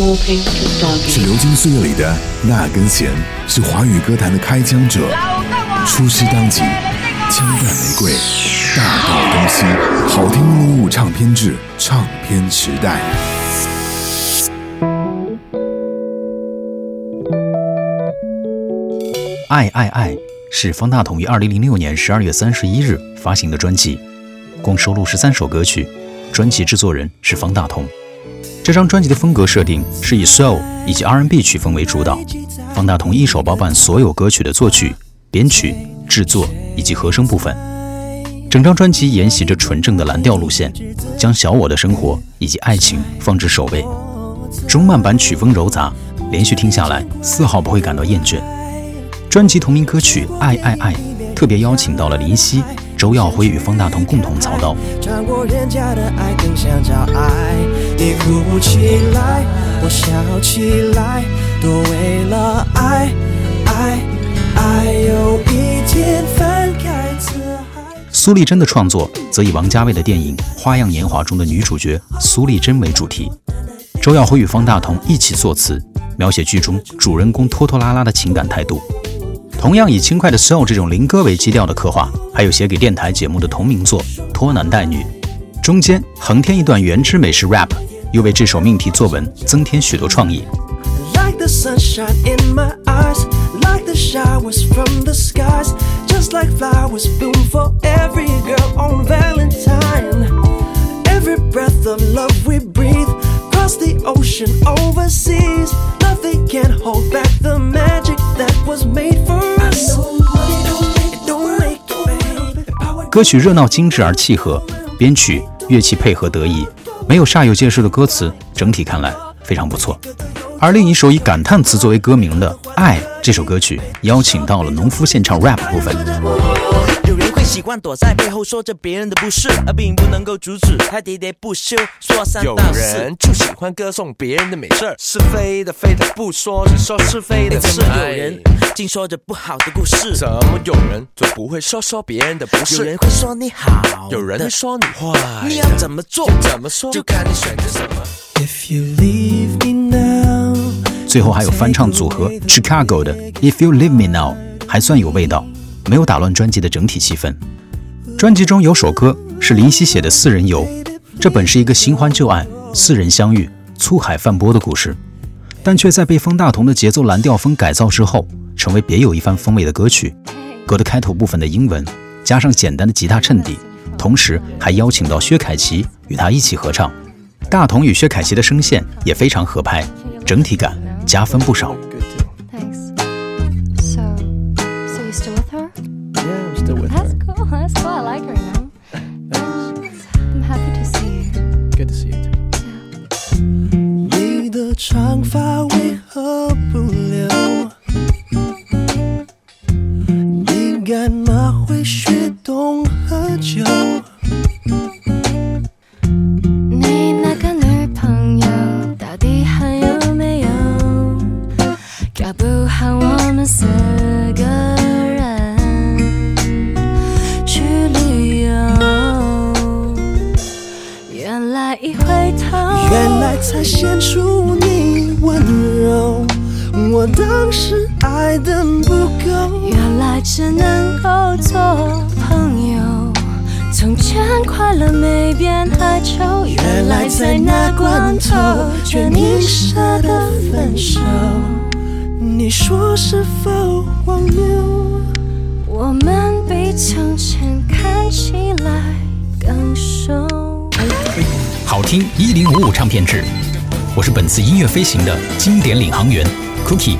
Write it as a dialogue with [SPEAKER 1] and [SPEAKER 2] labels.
[SPEAKER 1] 是流金岁月里的那根弦，是华语歌坛的开枪者。出师当即，枪弹玫瑰，大道东西，好听录入唱片制，唱片时代。
[SPEAKER 2] 爱爱爱是方大同于二零零六年十二月三十一日发行的专辑，共收录十三首歌曲，专辑制作人是方大同。这张专辑的风格设定是以 soul 以及 R&B 曲风为主导，方大同一手包办所有歌曲的作曲、编曲、制作以及和声部分。整张专辑沿袭着纯正的蓝调路线，将小我的生活以及爱情放置首位。中慢版曲风柔杂，连续听下来丝毫不会感到厌倦。专辑同名歌曲《爱爱爱》特别邀请到了林夕。周耀辉与方大同共同操刀。
[SPEAKER 3] 穿过人家的爱，更想。你哭起来，我笑起来，都为了爱，爱，爱。有一天翻开。
[SPEAKER 2] 苏丽珍的创作则以王家卫的电影《花样年华》中的女主角苏丽珍为主题。周耀辉与方大同一起作词，描写剧中主人公拖拖拉拉的情感态度。同样以轻快的 soul 这种灵歌为基调的刻画，还有写给电台节目的同名作《拖男带女》，中间横添一段原汁美式 rap，又为这首命题作文增添许多创意。歌曲热闹精致而契合，编曲乐器配合得宜，没有煞有介事的歌词，整体看来非常不错。而另一首以感叹词作为歌名的《爱》这首歌曲，邀请到了农夫献唱 rap 部分。
[SPEAKER 4] 喜欢躲在背后说着别人的不是，而并不能够阻止他喋喋不休说三道四。有人就喜欢歌颂别人的美事，是非的非的不说，只说是非的事。有人竟说着不好的故事，怎么有人就不会说说别人的不是？有人会说你好，有人会说你坏。你要怎么做？怎么说？就看你选择什么。If you leave me
[SPEAKER 2] now，最后还有翻唱组合 Chicago 的 If You Leave Me Now，还算有味道。没有打乱专辑的整体气氛。专辑中有首歌是林夕写的《四人游》，这本是一个新欢旧爱、四人相遇、粗海泛波的故事，但却在被方大同的节奏蓝调风改造之后，成为别有一番风味的歌曲。歌的开头部分的英文加上简单的吉他衬底，同时还邀请到薛凯琪与他一起合唱。大同与薛凯琪的声线也非常合拍，整体感加分不少。
[SPEAKER 3] 不
[SPEAKER 5] 喊我们四个人去旅游。原来一回头，
[SPEAKER 3] 原来才显出你。温柔，我当时爱得不够，
[SPEAKER 5] 原来只能够做朋友。从前快乐没变太久，原来在那关头却你舍得分手。
[SPEAKER 3] 你说是否荒谬？
[SPEAKER 5] 我们比从前看起来更熟。
[SPEAKER 2] 好听一零五五唱片制。我是本次音乐飞行的经典领航员，Cookie。